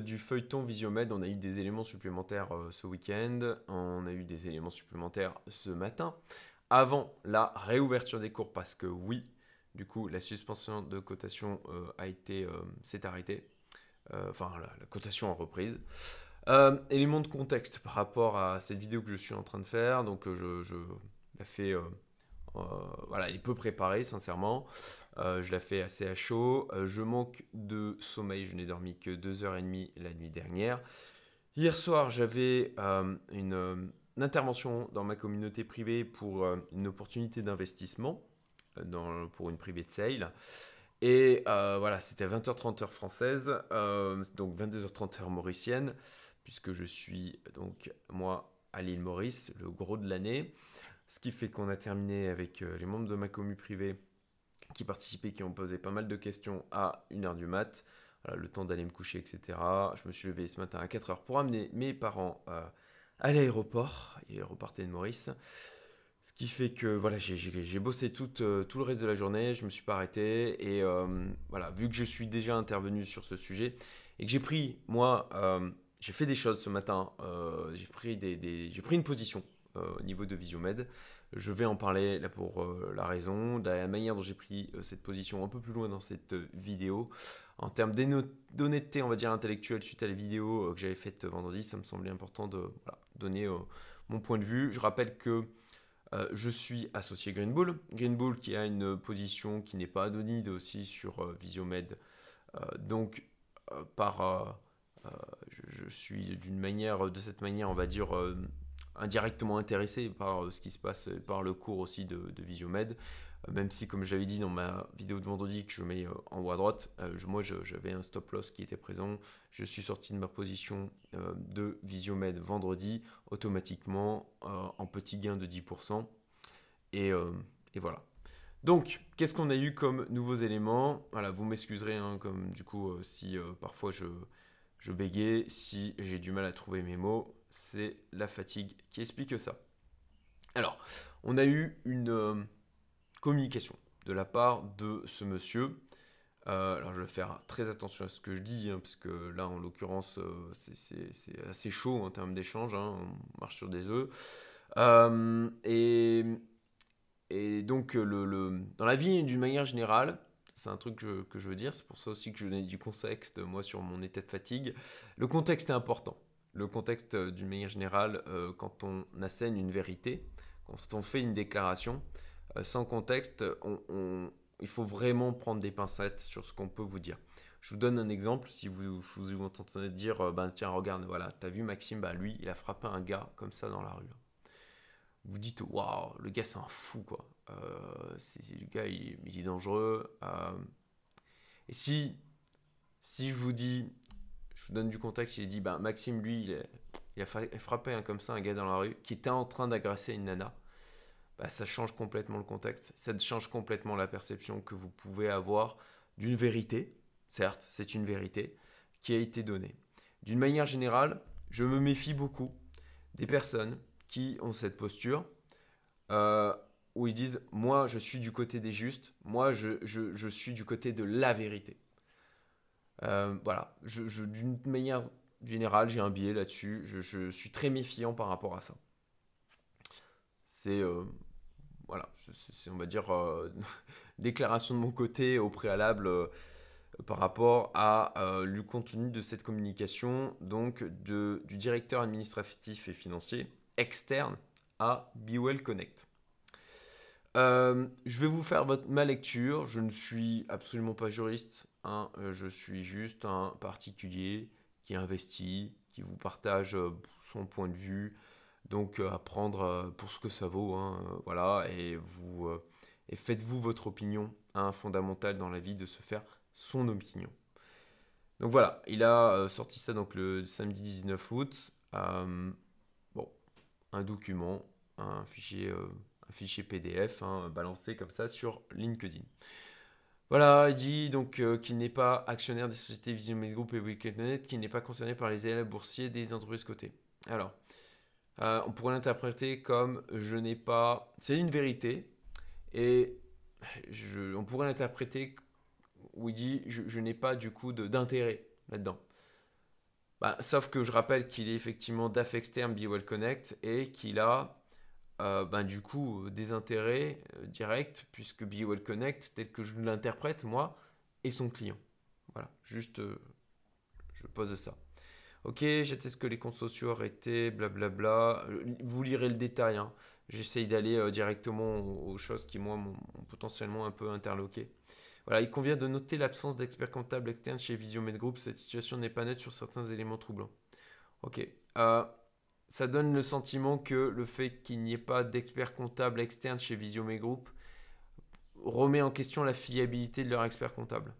Du feuilleton Visiomed, on a eu des éléments supplémentaires euh, ce week-end, on a eu des éléments supplémentaires ce matin, avant la réouverture des cours, parce que oui, du coup, la suspension de cotation euh, a été, euh, s'est arrêtée, enfin la, cotation en reprise. élément de contexte par rapport à cette vidéo que je suis en train de faire, donc je, je la fais euh, voilà, il est peu préparé, sincèrement. Euh, je l'ai fait assez à chaud. Euh, je manque de sommeil. Je n'ai dormi que 2h30 la nuit dernière. Hier soir, j'avais une, intervention dans ma communauté privée pour une opportunité d'investissement pour une privée de sale. Et voilà, c'était 20h30 heure française, donc 22h30 heure mauricienne, puisque je suis donc moi à l'île Maurice, le gros de l'année. Ce qui fait qu'on a terminé avec euh, les membres de ma commu privée qui participaient, qui ont posé pas mal de questions à 1h du mat. le temps d'aller me coucher, etc. Je me suis levé ce matin à 4h pour amener mes parents euh, à l'aéroport. Ils repartaient de Maurice. Ce qui fait que voilà, j'ai bossé tout, euh, tout, le reste de la journée, je ne me suis pas arrêté. Et voilà, vu que je suis déjà intervenu sur ce sujet et que j'ai pris, moi, j'ai fait des choses ce matin, j'ai pris, une position au niveau de Visiomed. Je vais en parler là pour euh, la raison, de la manière dont j'ai pris euh, cette position un peu plus loin dans cette vidéo. En termes d'honnêteté, on va dire intellectuelle, suite à la vidéo que j'avais faite vendredi, ça me semblait important de donner mon point de vue. Je rappelle que je suis associé Green Bull. Green Bull qui a une position qui n'est pas anonyme aussi sur Visiomed. donc, par, je, suis d'une manière, de cette manière, on va dire, indirectement intéressé par euh, ce qui se passe, par le cours aussi de, Visiomed. Euh, même si, comme je l'avais dit dans ma vidéo de vendredi que je mets euh, en haut à droite, moi j'avais un stop loss qui était présent. Je suis sorti de ma position de Visiomed vendredi automatiquement en petit gain de 10%. Et, voilà. Donc, qu'est-ce qu'on a eu comme nouveaux éléments? Voilà, vous m'excuserez, hein, comme du coup, si parfois je, je bégais, si j'ai du mal à trouver mes mots c'est la fatigue qui explique ça. Alors, on a eu une euh, communication de la part de ce monsieur. Euh, alors, je vais faire très attention à ce que je dis, hein, parce que là, en l'occurrence, euh, c'est assez chaud en termes d'échange. Hein, on marche sur des œufs. Et, donc, dans la vie, d'une manière générale, c'est un truc que, que je veux dire. C'est pour ça aussi que je donne du contexte, moi, sur mon état de fatigue. Le contexte est important le contexte euh, d'une manière générale, euh, quand on assène une vérité, quand on fait une déclaration, euh, sans contexte, il faut vraiment prendre des pincettes sur ce qu'on peut vous dire. Je vous donne un exemple, si vous vous, entendez dire, ben tiens, regarde, voilà, t'as vu Maxime, bah lui, il a frappé un gars comme ça dans la rue. Vous dites, waouh, le gars c'est un fou, quoi. le gars, il, il est dangereux. et si, si je vous dis, je vous donne du contexte, il dit bah, Maxime, lui, il, a, frappé un, comme ça un gars dans la rue qui était en train d'agresser une nana. Bah, ça change complètement le contexte, ça change complètement la perception que vous pouvez avoir d'une vérité, certes, c'est une vérité, qui a été donnée. D'une manière générale, je me méfie beaucoup des personnes qui ont cette posture euh, où ils disent Moi, je suis du côté des justes, moi, je suis du côté de la vérité. Euh, voilà, d'une manière générale, j'ai un biais là-dessus. Je, suis très méfiant par rapport à ça. C'est, euh, voilà, on va dire, euh, déclaration de mon côté au préalable par rapport à le contenu de cette communication, donc de, du directeur administratif et financier externe à BeWell Connect. je vais vous faire ma lecture. Je ne suis absolument pas juriste. Hein, euh, je suis juste un particulier qui investit, qui vous partage euh, son point de vue. Donc euh, à prendre pour ce que ça vaut. Hein, voilà, et vous et faites-vous votre opinion hein, fondamentale dans la vie de se faire son opinion. Donc voilà, il a sorti ça donc le samedi 19 août. bon, un document, un fichier, un fichier PDF balancé comme ça sur LinkedIn. Voilà, il dit donc euh, qu'il n'est pas actionnaire des sociétés Vision Group et Wikinet, qu'il n'est pas concerné par les élèves boursiers des entreprises cotées. Alors, euh, on pourrait l'interpréter comme je n'ai pas. C'est une vérité, et on pourrait l'interpréter où il dit je, n'ai pas du coup d'intérêt là-dedans. Bah, sauf que je rappelle qu'il est effectivement DAF externe BeWell Connect et qu'il a euh, ben, du coup des intérêts directs puisque BeWell Connect, tel que je l'interprète moi, est son client. Voilà, juste je pose ça. Ok, j'atteste que les comptes sociaux arrêtés, blablabla. Vous lirez le détail. Hein. J'essaye d'aller directement aux, choses qui, moi, m'ont potentiellement un peu interloqué. Voilà, il convient de noter l'absence d'experts comptables externes chez Visiomed Group. Cette situation n'est pas nette sur certains éléments troublants. Ok. Euh, ça donne le sentiment que le fait qu'il n'y ait pas d'experts comptables externes chez Visiomed Group remet en question la fiabilité de leur expert comptable.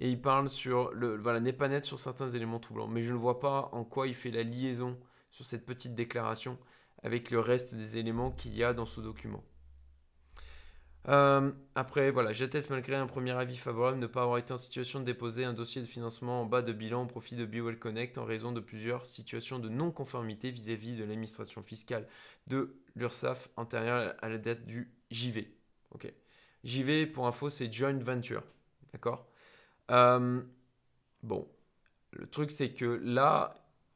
Et il parle sur le. Voilà, n'est pas net sur certains éléments troublants. Mais je ne vois pas en quoi il fait la liaison sur cette petite déclaration avec le reste des éléments qu'il y a dans ce document. Euh, après, voilà, j'atteste malgré un premier avis favorable ne pas avoir été en situation de déposer un dossier de financement en bas de bilan au profit de BioWell Connect en raison de plusieurs situations de non-conformité vis-à-vis de l'administration fiscale de l'URSSAF antérieure à la date du JV. Ok. JV, pour info, c'est Joint Venture. D'accord? Euh, Bon, le truc, c'est que là,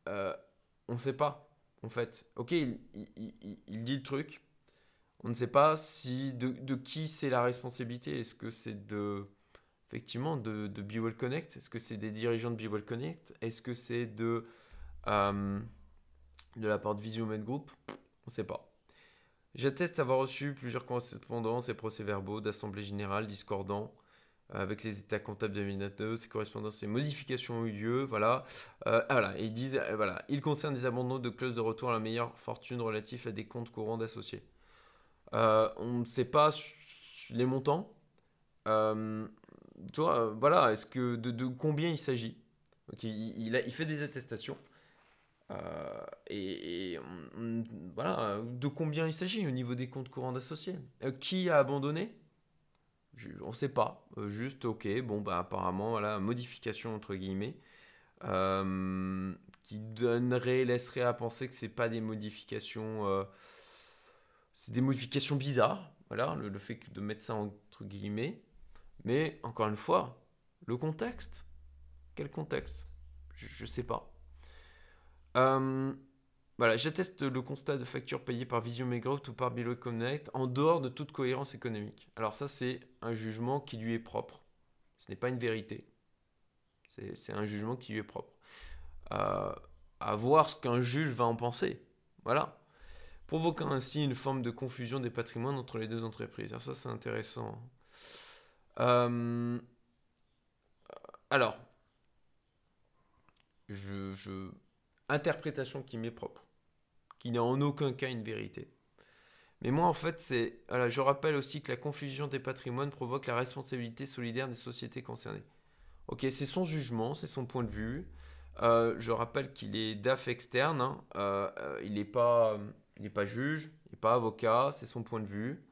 euh, on ne sait pas, en fait. Ok, il dit le truc, on ne sait pas si de, qui c'est la responsabilité. Est-ce que c'est de effectivement de, de Connect? Est-ce que c'est des dirigeants de BeWell Connect? Est-ce que c'est de euh, de la part de Visiomed Group? On ne sait pas. J'atteste avoir reçu plusieurs correspondances et procès-verbaux d'assemblée générale discordants euh, avec les états comptables de 2022. Ces correspondances et modifications ont eu lieu. Voilà. Euh, ah, ils disent, voilà. Ils concernent des abandons de clauses de retour à la meilleure fortune relatifs à des comptes courants d'associés. Euh, on ne sait pas les montants. Euh, tu vois, euh, voilà, est-ce que de, combien il s'agit? Il, il, fait des attestations. et, voilà, de combien il s'agit au niveau des comptes courants d'associés? Qui a abandonné? On ne sait pas. juste, ok, bon, bah, apparemment, voilà, modification entre guillemets. qui donnerait, laisserait à penser que c'est pas des modifications c'est des modifications bizarres, voilà, le, fait de mettre ça entre guillemets. Mais encore une fois, le contexte. Quel contexte? Je ne sais pas. Euh, voilà, j'atteste le constat de facture payée par Vision ou par Below Connect en dehors de toute cohérence économique. Alors ça, c'est un jugement qui lui est propre. Ce n'est pas une vérité. C'est un jugement qui lui est propre. Euh, à voir ce qu'un juge va en penser. Voilà provoquant ainsi une forme de confusion des patrimoines entre les deux entreprises. Alors ça, c'est intéressant. Euh, alors, interprétation qui m'est propre, qui n'est en aucun cas une vérité. Mais moi, en fait, c'est. je rappelle aussi que la confusion des patrimoines provoque la responsabilité solidaire des sociétés concernées. Ok, c'est son jugement, c'est son point de vue. Euh, je rappelle qu'il est DAF externe. Hein. Euh, il n'est pas il n'est pas juge, il n'est pas avocat, c'est son point de vue,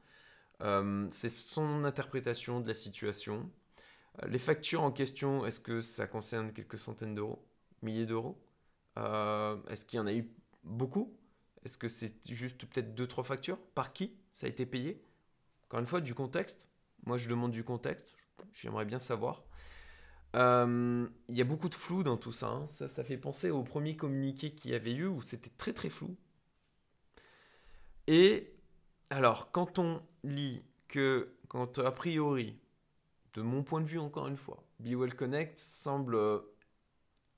euh, c'est son interprétation de la situation. Euh, les factures en question, est-ce que ça concerne quelques centaines d'euros, milliers d'euros? Euh, Est-ce qu'il y en a eu beaucoup? Est-ce que c'est juste peut-être deux, trois factures? Par qui ça a été payé? Encore une fois, du contexte. Moi, je demande du contexte. J'aimerais bien savoir. Il y a beaucoup de flou dans tout hein. ça. Ça fait penser au premier communiqué qu'il y avait eu où c'était très très flou. Et alors, quand on lit que, quand a priori, de mon point de vue encore une fois, BeWell Connect semble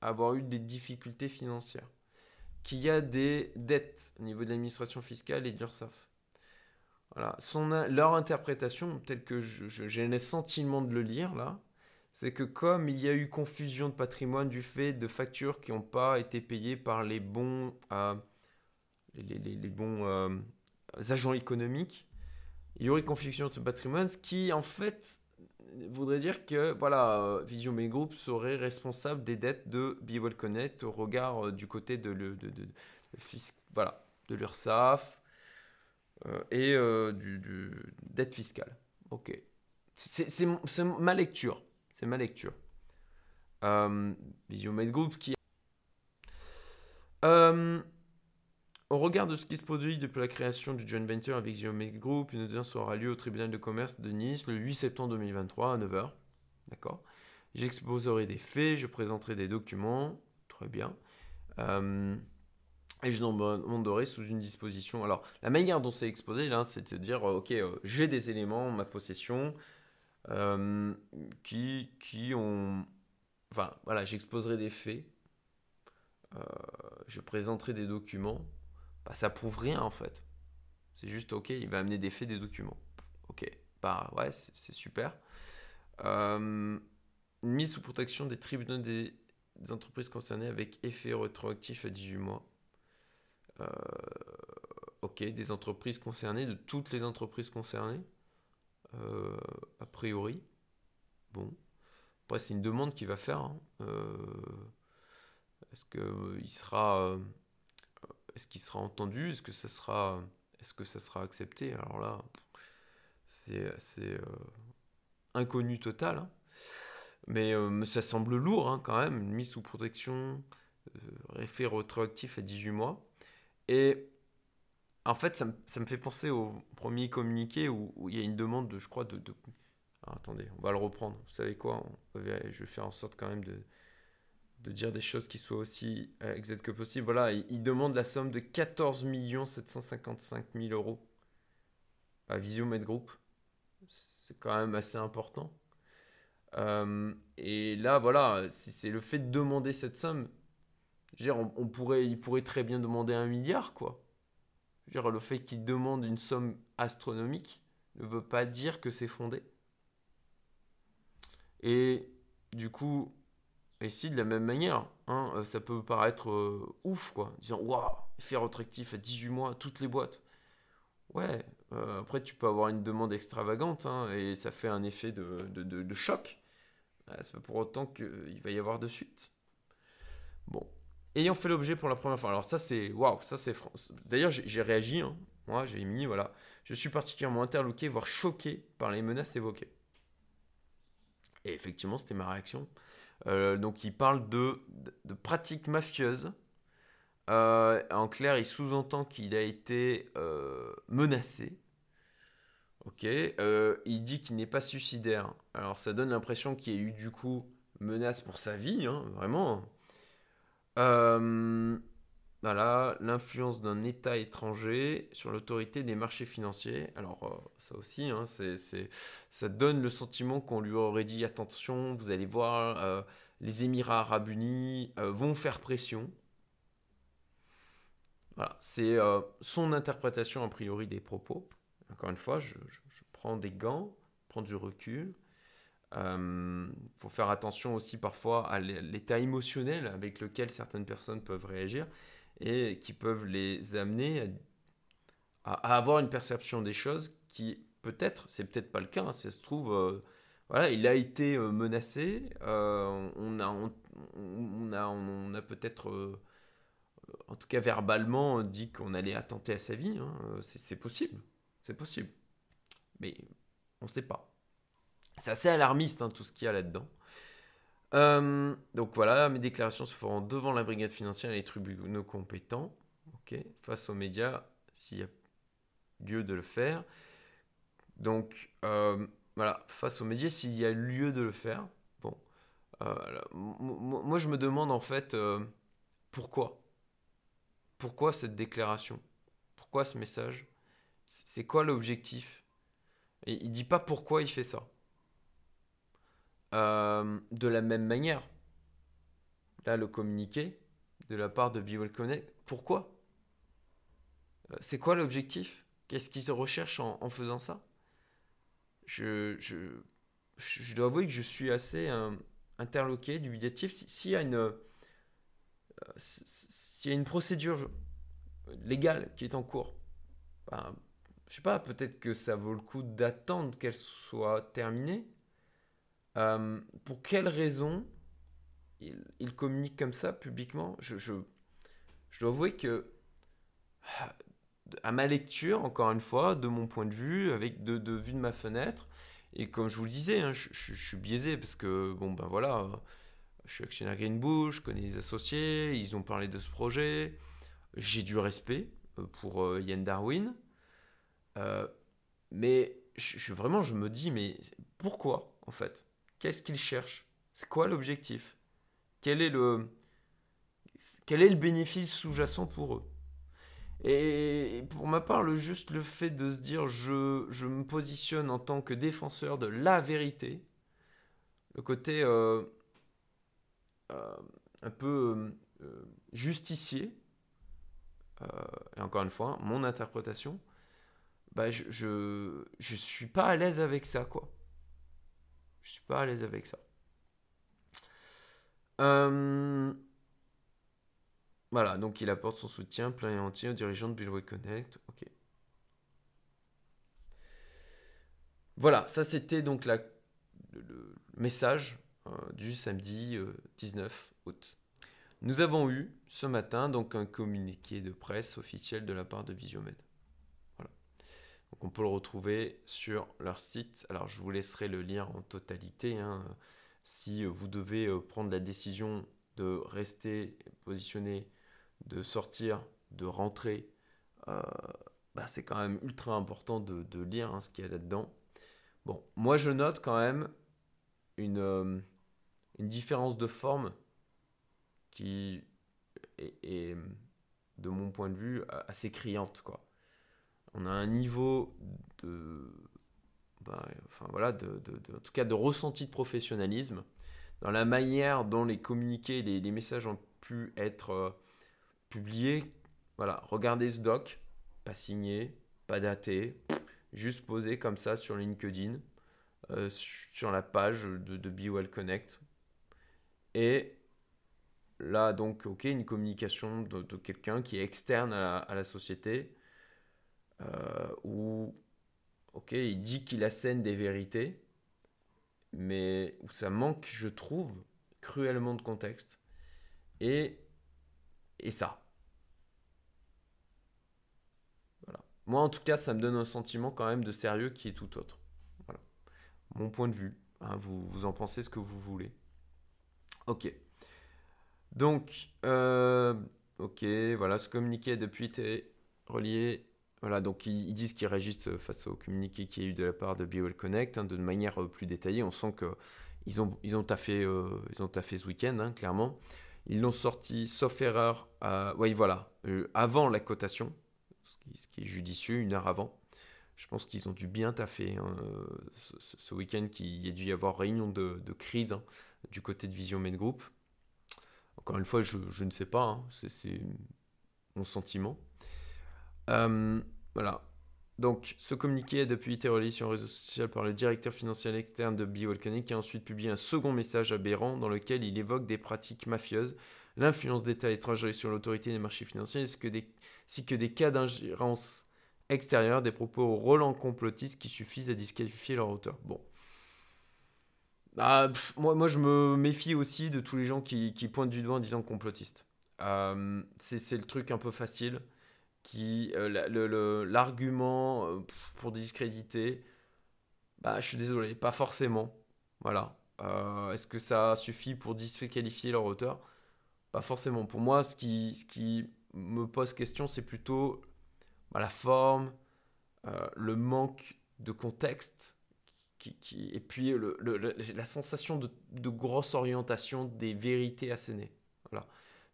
avoir eu des difficultés financières, qu'il y a des dettes au niveau de l'administration fiscale et de l'URSSAF. Voilà. Leur interprétation, telle que j'ai le sentiment de le lire là, c'est que comme il y a eu confusion de patrimoine du fait de factures qui n'ont pas été payées par les bons, euh, les, bons euh, agents économiques, il y aurait confusion de patrimoine, ce qui en fait voudrait dire que voilà, Vision Group serait responsable des dettes de BeWell Connect au regard euh, du côté de, le, de, de, voilà, de l'URSSAF euh, et euh, du, du, dette fiscale. Ok. C'est ma lecture. C'est ma lecture. Euh, Vision Group qui. Euh, au regard de ce qui se produit depuis la création du joint venture avec Geometric Group, une audience aura lieu au tribunal de commerce de Nice le 8 septembre 2023 à 9h. D'accord? J'exposerai des faits, je présenterai des documents. Très bien. Euh, et je demanderai sous une disposition. Alors, la manière dont c'est exposé, là, c'est de dire, euh, ok, euh, j'ai des éléments en ma possession qui, qui ont... Enfin, voilà, j'exposerai des faits, je présenterai des documents. Bah, ça prouve rien, en fait. C'est juste, ok, il va amener des faits, des documents. Ok, bah ouais, c'est super. une mise sous protection des tribunaux des des entreprises concernées avec effet rétroactif à 18 mois. Euh, ok, des entreprises concernées, de toutes les entreprises concernées, euh, a priori. Bon. Après, c'est une demande qu'il va faire. Hein. Euh, est-ce qu'il sera, est-ce qu'il sera entendu? Est-ce que ça sera, est-ce que ça sera accepté? Alors là, c'est, c'est inconnu total. Hein. Euh, mais ça semble lourd hein, quand même, une mise sous protection, euh, effet rétroactif à 18 mois. Et en fait, ça, me fait penser au premier communiqué où, il y a une demande de, je crois, de... attendez, on va le reprendre. Vous savez quoi? Je vais faire en sorte quand même de, de dire des choses qui soient aussi euh, exactes que possible. Voilà, il, demande la somme de 14 755 000 euros à Visiomed Group. C'est quand même assez important. Euh, et là, voilà, c'est le fait de demander cette somme. Dire, on, pourrait, il pourrait très bien demander un milliard, quoi. Dire, le fait qu'il demande une somme astronomique ne veut pas dire que c'est fondé. Et du coup, ici, de la même manière, hein, euh, ça peut paraître euh, ouf, quoi. Disant, waouh, effet retractif à 18 mois, toutes les boîtes. Ouais, après, tu peux avoir une demande extravagante hein, et ça fait un effet de, choc. Euh, c'est pas pour autant qu'il va y avoir de suite. Bon. Ayant fait l'objet pour la première fois. Alors ça c'est waouh, ça c'est D'ailleurs j'ai réagi. Hein. Moi j'ai mis voilà. Je suis particulièrement interloqué, voire choqué par les menaces évoquées. Et effectivement c'était ma réaction. Euh, donc il parle de, de, pratiques mafieuses. Euh, en clair, il sous-entend qu'il a été menacé Ok, euh, il dit qu'il n'est pas suicidaire. Alors ça donne l'impression qu'il y a eu du coup menace pour sa vie, hein, vraiment. Euh, voilà, l'influence d'un État étranger sur l'autorité des marchés financiers. Alors euh, ça aussi, hein, c'est, ça donne le sentiment qu'on lui aurait dit attention, vous allez voir, les Émirats arabes unis vont faire pression. Voilà, c'est son interprétation a priori des propos. Encore une fois, je, prends des gants, prends du recul. Il euh, faut faire attention aussi parfois à l'état émotionnel avec lequel certaines personnes peuvent réagir et qui peuvent les amener à, avoir une perception des choses qui peut-être, c'est peut-être pas le cas, hein, ça se trouve, euh, voilà, il a été euh, menacé, on a, on, a, on a peut-être, en tout cas verbalement, dit qu'on allait attenter à sa vie, hein, c'est possible. C'est possible. Mais on ne sait pas. C'est assez alarmiste hein, tout ce qu'il y a là-dedans. Euh, donc voilà, mes déclarations se feront devant la brigade financière et les tribunaux compétents. ok face aux médias, s'il y a lieu de le faire. Donc euh, voilà, face aux médias, s'il y a lieu de le faire. Bon, euh, moi je me demande en fait pourquoi? Pourquoi cette déclaration? Pourquoi ce message? C'est quoi l'objectif? Et il dit pas pourquoi il fait ça. Euh, de la même manière, là, le communiqué de la part de Be Connect, pourquoi? Euh, C'est quoi l'objectif? Qu'est-ce qu'ils recherchent en, faisant ça? Je, je, dois avouer que je suis assez euh, interloqué, dubitatif. S'il y a une. s'il y a une procédure légale qui est en cours, ben, je sais pas, peut-être que ça vaut le coup d'attendre qu'elle soit terminée. Euh, pour quelle raison il, communique comme ça publiquement? Je, je, dois avouer que, à ma lecture, encore une fois, de mon point de vue, avec de, de vue de ma fenêtre, et comme je vous le disais, hein, je, suis biaisé parce que, bon, ben voilà, je suis actionnaire Greenbush, je connais les associés, ils ont parlé de ce projet, j'ai du respect euh, pour euh, Yann Darwin. Euh, mais je, vraiment, je me dis, mais pourquoi en fait? Qu'est-ce qu'il cherche? C'est quoi l'objectif? Quel est le quel est le bénéfice sous-jacent pour eux? Et pour ma part, le, juste le fait de se dire je, je me positionne en tant que défenseur de la vérité, le côté euh, euh, un peu euh, justicier, et encore une fois, mon interprétation, bah je, je, je suis pas à l'aise avec ça, quoi. Je suis pas à l'aise avec ça. Voilà, donc il apporte son soutien plein et entier aux dirigeants de Billway Connect. Ok. Voilà, ça c'était donc la, le, message euh, du samedi 19 euh, août. Nous avons eu ce matin donc un communiqué de presse officiel de la part de Visiomed. Donc on peut le retrouver sur leur site. Alors je vous laisserai le lire en totalité. Hein. Si vous devez euh, prendre la décision de rester positionné de sortir, de rentrer, euh, bah, c'est quand même ultra important de, lire hein, ce qu'il y a là-dedans. Bon, moi je note quand même une, euh, différence de forme qui est, de mon point de vue, assez criante. Quoi. On a un niveau de, bah, enfin voilà, de, en tout cas de ressenti de professionnalisme dans la manière dont les communiqués, les, les messages ont pu être euh, publié, voilà, regardez ce doc, pas signé, pas daté, juste posé comme ça sur LinkedIn, euh, sur la page de, de Be Well Connect. Et là, donc, ok, une communication de, quelqu'un qui est externe à la, société, où, ok, il dit qu'il assène des vérités, mais où ça manque, je trouve, cruellement de contexte. Et et ça. Voilà. Moi, en tout cas, ça me donne un sentiment quand même de sérieux qui est tout autre. Voilà. Mon point de vue. Hein, vous, vous en pensez ce que vous voulez. Ok. Donc, euh, ok, voilà, ce communiqué depuis été relié. Voilà, donc ils, disent qu'ils réagissent face au communiqué qui a eu de la part de BioL Connect hein, de manière euh, plus détaillée. On sent qu'ils ont, ils ont, taffé, euh, ils ont taffé ce week-end, hein, clairement. Ils l'ont sorti, sauf erreur, voilà, euh, avant la cotation, ce qui, est judicieux, une heure avant. Je pense qu'ils ont dû bien taffer hein, ce, week-end, qu'il y a dû y avoir réunion de, crise hein, du côté de Vision Main Group. Encore une fois, je, ne sais pas, c'est mon sentiment. Euh, voilà, donc, ce communiqué a depuis été relayé sur un réseau social par le directeur financier externe de BioVolcanic qui a ensuite publié un second message aberrant dans lequel il évoque des pratiques mafieuses, l'influence d'États étrangers sur l'autorité des marchés financiers, ainsi que des, que des cas d'ingérence extérieure, des propos relents complotistes qui suffisent à disqualifier leur auteur. Bon. Bah, moi, moi, je me méfie aussi de tous les gens qui, pointent du doigt en disant complotiste. Euh, c'est le truc un peu facile qui euh, l'argument euh, pour discréditer, bah, je suis désolé, pas forcément. Voilà. Euh, est-ce que ça suffit pour disqualifier leur auteur? Pas forcément. Pour moi, ce qui, ce qui me pose question, c'est plutôt bah, la forme, le manque de contexte, qui, qui, et puis le, la sensation de, de, grosse orientation des vérités assénées.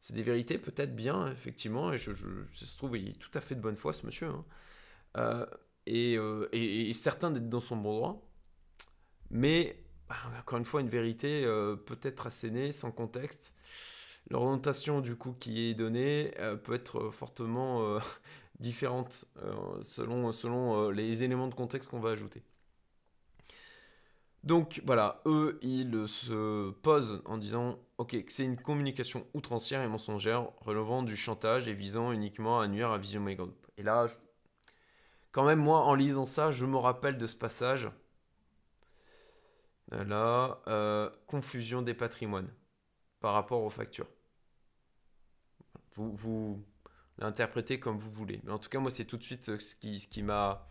C'est des vérités peut-être bien, effectivement, et je, se trouve, il est tout à fait de bonne foi, ce monsieur. Hein. Euh, euh, et, certain d'être dans son bon droit. Mais, bah, encore une fois, une vérité euh, peut être assénée, sans contexte. L'orientation, du coup, qui est donnée peut être fortement différente selon, selon les éléments de contexte qu'on va ajouter. Donc voilà, eux, ils se posent en disant ok, c'est une communication outrancière et mensongère relevant du chantage et visant uniquement à nuire à Vision Mega Et là, quand même, moi, en lisant ça, je me rappelle de ce passage. Là, euh, confusion des patrimoines par rapport aux factures. Vous, l'interprétez comme vous voulez. Mais en tout cas, moi, c'est tout de suite ce qui, m'a.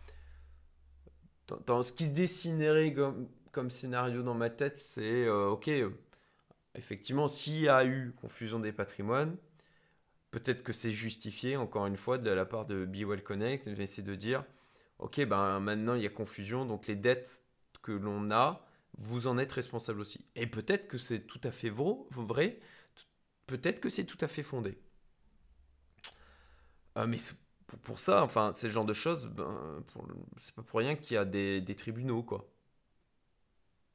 Ce qui se dessinerait comme comme scénario dans ma tête, c'est euh, ok, euh, effectivement, s'il y a eu confusion des patrimoines, peut-être que c'est justifié, encore une fois, de la part de Be Well Connect, c'est de dire ok, ben maintenant il y a confusion, donc les dettes que l'on a, vous en êtes responsable aussi. Et peut-être que c'est tout à fait vrai, peut-être que c'est tout à fait fondé. mais pour, ça, enfin, c'est genre de choses, ben, c'est pas pour rien qu'il y a des tribunaux, quoi.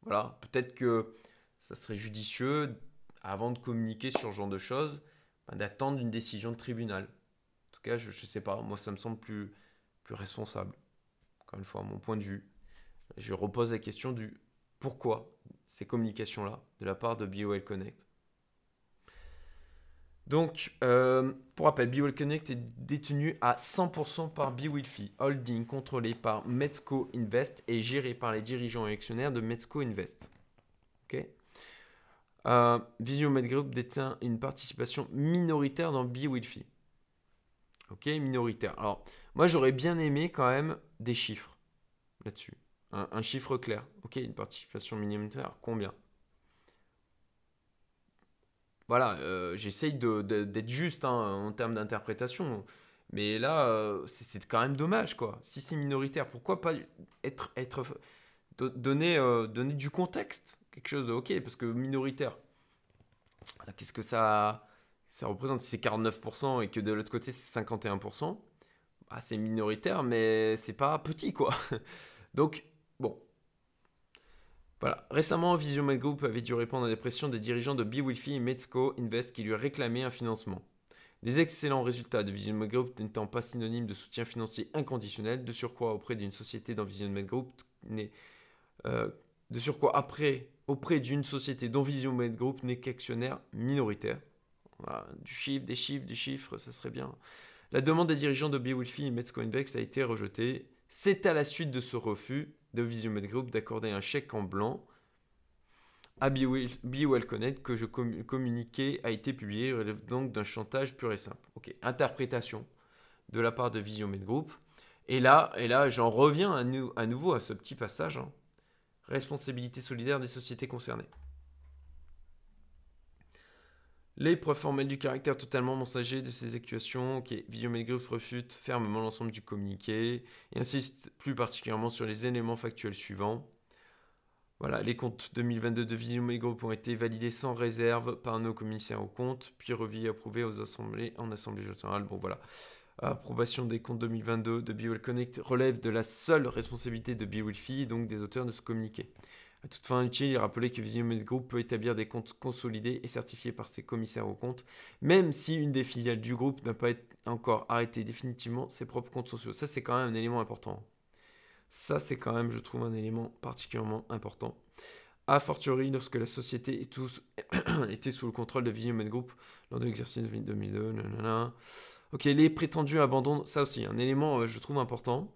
Voilà, peut-être que ça serait judicieux, avant de communiquer sur ce genre de choses, ben, d'attendre une décision de tribunal. En tout cas, je ne sais pas, moi ça me semble plus, responsable. Encore une fois, mon point de vue. Je repose la question du pourquoi ces communications-là de la part de BioL Connect. Donc, euh, pour rappel, BioL Connect est détenu à 100% par BioWilfy, holding contrôlé par Metzco Invest et géré par les dirigeants et actionnaires de Metzco Invest. Ok euh, Med Group détient une participation minoritaire dans BioWilfy. Ok, minoritaire. Alors, moi j'aurais bien aimé quand même des chiffres là-dessus. Un, chiffre clair. Ok, une participation minoritaire, combien? Voilà, euh, j'essaye d'être juste hein, en termes d'interprétation. Mais là, euh, c'est quand même dommage, quoi. Si c'est minoritaire, pourquoi pas être, être donner, euh, donner du contexte quelque chose de ok, parce que minoritaire, qu'est-ce que ça, ça représente Si c'est 49% et que de l'autre côté c'est 51%, bah, c'est minoritaire, mais c'est pas petit quoi. Donc, bon. Voilà. Récemment, Vision Group avait dû répondre à des pressions des dirigeants de BeWilfy et Metzco Invest qui lui réclamaient un financement. Les excellents résultats de Vision Group n'étant pas synonymes de soutien financier inconditionnel, de surcroît auprès d'une société euh, après auprès d'une société dont Vision Med Group n'est qu'actionnaire minoritaire. du chiffre, des chiffres, des chiffres, ça serait bien. La demande des dirigeants de Beowulfy et Metzco Invex a été rejetée. C'est à la suite de ce refus de Vision Med Group d'accorder un chèque en blanc à BeWell Connect que je communiquais a été publié, relève donc d'un chantage pur et simple. Ok, interprétation de la part de Vision Med Group. Et là, et là j'en reviens à, à, nouveau à ce petit passage. Hein responsabilité solidaire des sociétés concernées. Les preuves formelles du caractère totalement mensager de ces actuations, ok, Group refute fermement l'ensemble du communiqué et insiste plus particulièrement sur les éléments factuels suivants. Voilà, les comptes 2022 de Group ont été validés sans réserve par nos commissaires aux comptes, puis revis et approuvés aux assemblées en assemblée générale. Bon voilà, approbation des comptes 2022 de BeWell Connect relève de la seule responsabilité de BeWell Fee, donc des auteurs de ce communiqué. À toute fin utile, il rappelait que Med Group peut établir des comptes consolidés et certifiés par ses commissaires aux comptes, même si une des filiales du groupe n'a pas encore arrêté définitivement ses propres comptes sociaux. Ça, c'est quand même un élément important. Ça, c'est quand même, je trouve, un élément particulièrement important. A fortiori, lorsque la société était sous le contrôle de Med Group lors de l'exercice 2002. Ok, les prétendus abandons, ça aussi, un élément, euh, je trouve important.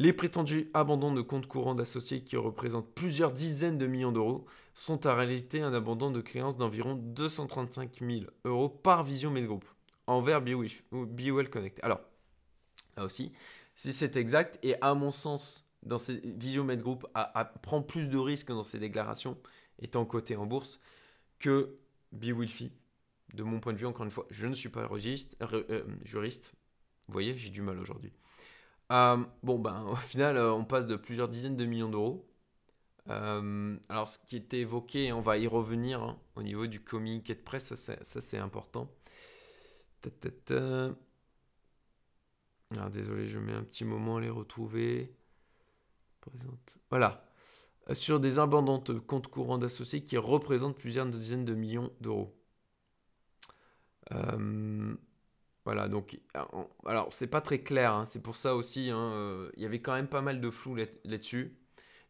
Les prétendus abandons de comptes courants d'associés qui représentent plusieurs dizaines de millions d'euros sont en réalité un abandon de créances d'environ 235 000 euros par Vision Group envers BioWell Connect. Alors, là aussi, si c'est exact, et à mon sens, dans Vision Group prend plus de risques dans ses déclarations, étant coté en bourse, que BioWilfy de mon point de vue, encore une fois, je ne suis pas registre, euh, juriste. Vous voyez, j'ai du mal aujourd'hui. Euh, bon, ben, au final, euh, on passe de plusieurs dizaines de millions d'euros. alors, ce qui était évoqué, on va y revenir hein, au niveau du communiqué de presse, ça c'est important. Alors, désolé, je mets un petit moment à les retrouver. Voilà. Sur des abandons de comptes courants d'associés qui représentent plusieurs dizaines de millions d'euros. Euh, voilà, donc, alors c'est pas très clair, hein, c'est pour ça aussi, hein, euh, il y avait quand même pas mal de flou là-dessus.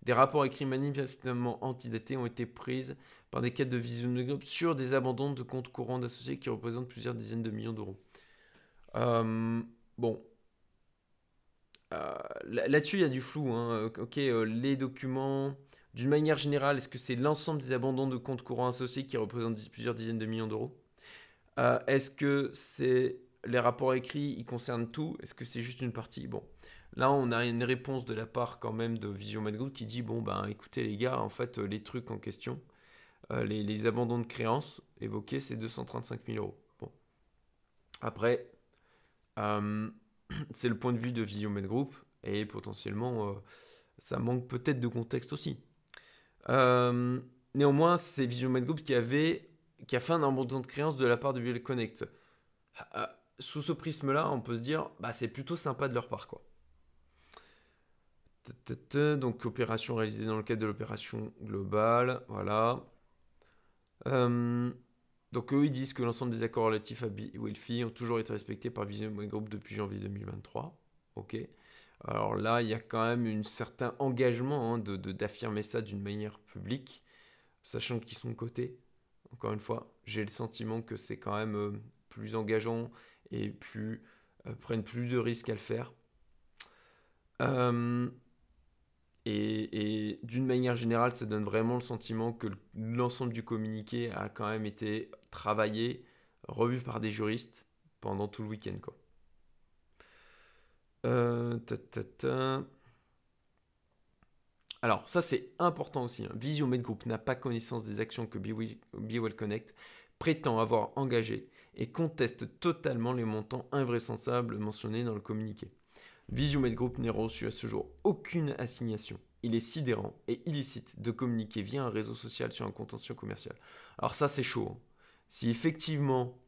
Des rapports écrits manifestement antidatés ont été prises par des quêtes de vision de groupe sur des abandons de comptes courants d'associés qui représentent plusieurs dizaines de millions d'euros. Euh, bon. Là-dessus, il y a du flou. Hein. Ok, les documents, d'une manière générale, est-ce que c'est l'ensemble des abandons de comptes courants associés qui représentent plusieurs dizaines de millions d'euros? Euh, est-ce que c'est les rapports écrits, ils concernent tout Est-ce que c'est juste une partie? Bon, là on a une réponse de la part quand même de Vision Group qui dit bon ben écoutez les gars, en fait les trucs en question, euh, les, abandons de créances évoqués, c'est 235 000 euros. Bon, après euh, c'est le point de vue de Vision Group et potentiellement ça manque peut-être de contexte aussi. néanmoins, c'est Vision Group qui avait qui a fait un abandon de créance de la part de Bill Connect. Sous ce prisme-là, on peut se dire, bah, c'est plutôt sympa de leur part, quoi. Donc, opération réalisée dans le cadre de l'opération globale, voilà. Euh, donc, eux, ils disent que l'ensemble des accords relatifs à Wilfy ont toujours été respectés par Vision Group depuis janvier 2023. Ok. Alors là, il y a quand même un certain engagement hein, d'affirmer ça d'une manière publique, sachant qu'ils sont cotés. Encore une fois, j'ai le sentiment que c'est quand même euh, plus engageant et euh, prennent plus de risques à le faire. Euh, et, d'une manière générale, ça donne vraiment le sentiment que l'ensemble du communiqué a quand même été travaillé, revu par des juristes pendant tout le week-end. Quoi. Euh, Alors, ça c'est important aussi. Hein. Vision Med Group n'a pas connaissance des actions que BeWell Connect prétend avoir engagées et conteste totalement les montants invraisemblables mentionnés dans le communiqué. Med Group n'a reçu à ce jour aucune assignation. Il est sidérant et illicite de communiquer via un réseau social sur un contentieux commercial. Alors ça c'est chaud. Hein. Si effectivement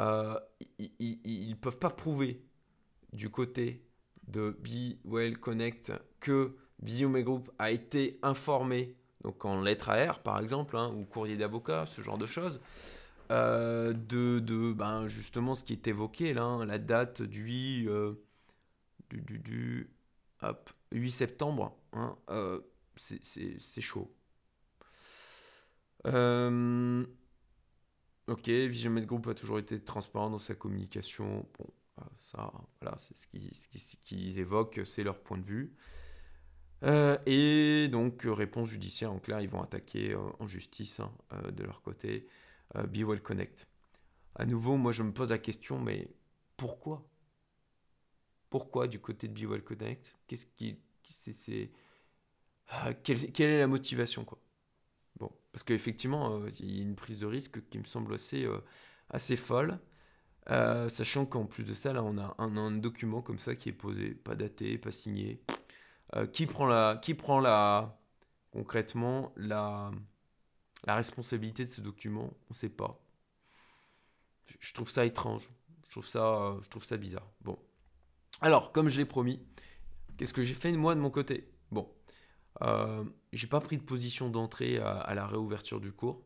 euh, ils ne peuvent pas prouver du côté de Be Well Connect que Med Group a été informé, donc en lettre AR par exemple, hein, ou courrier d'avocat, ce genre de choses, euh, de, de ben, justement ce qui est évoqué là, hein, la date du du, du, 8 septembre, hein, euh, c'est chaud. Euh, ok, Med Group a toujours été transparent dans sa communication. Bon, euh, ça, voilà, c'est ce qu'ils ce qui, évoquent, c'est leur point de vue. et donc, réponse judiciaire, en clair, ils vont attaquer en justice hein, de leur côté Be Well Connect. À nouveau, moi je me pose la question, mais pourquoi? Pourquoi du côté de BeWell Connect? Qu'est-ce qui, ah, quelle, est la motivation quoi? Bon, parce qu'effectivement, euh, il y a une prise de risque qui me semble assez, euh, assez folle. Euh, sachant qu'en plus de ça, là, on a un, document comme ça qui est posé, pas daté, pas signé. qui prend la, qui prend la, concrètement la, la responsabilité de ce document On ne sait pas. Je trouve ça étrange. Je trouve ça, bizarre. Bon, alors, comme je l'ai promis, qu'est-ce que j'ai fait moi de mon côté? Bon, euh, j'ai pas pris de position d'entrée à, la réouverture du cours.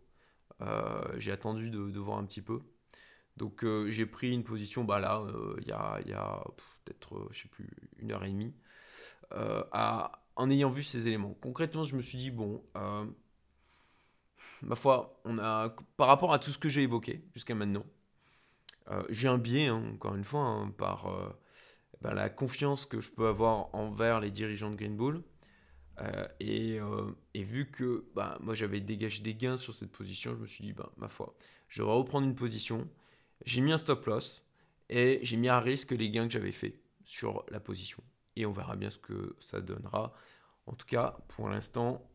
Euh, j'ai attendu de, voir un petit peu. Donc euh, j'ai pris une position, bah là, euh, il y a, peut-être, je sais plus, une heure et demie, en ayant vu ces éléments. Concrètement, je me suis dit, bon, ma foi, on a, par rapport à tout ce que j'ai évoqué jusqu'à maintenant, j'ai un biais, hein, encore une fois, hein, par ben, la confiance que je peux avoir envers les dirigeants de Green Bull. Euh, euh, et, vu que ben, moi j'avais dégagé des gains sur cette position, je me suis dit, ben, ma foi, je vais reprendre une position. J'ai mis un stop loss et j'ai mis à risque les gains que j'avais fait sur la position. Et on verra bien ce que ça donnera. En tout cas, pour l'instant,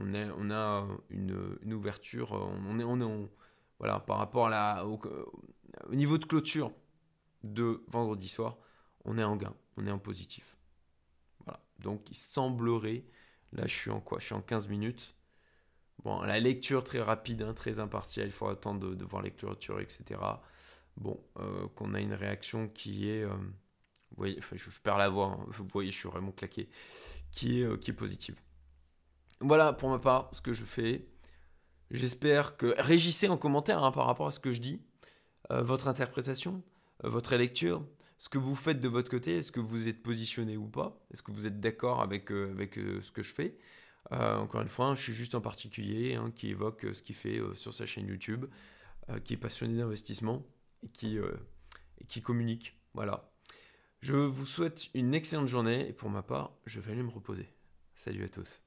euh, on, a une, ouverture. On est, on voilà, par rapport à la, au niveau de clôture, de vendredi soir, on est en gain, on est en positif. Voilà. Donc il semblerait, là je suis en quoi? Je suis en 15 minutes. Bon, la lecture très rapide, hein, très impartielle, il faut attendre de, voir lecture, etc. Bon, euh, qu'on a une réaction qui est... Euh, vous voyez, je, perds la voix, hein, vous voyez, je suis vraiment claqué, euh, qui est positive. Voilà pour ma part ce que je fais. J'espère que... Régissez en commentaire hein, par rapport à ce que je dis, votre interprétation. Euh, votre lecture, ce que vous faites de votre côté, est-ce que vous êtes positionné ou pas? Est-ce que vous êtes d'accord avec, euh, avec euh, ce que je fais? Encore une fois, je suis juste un particulier hein, qui évoque ce qu'il fait sur sa chaîne YouTube, qui est passionné d'investissement et qui, et qui communique. Voilà. Je vous souhaite une excellente journée et pour ma part, je vais aller me reposer. Salut à tous.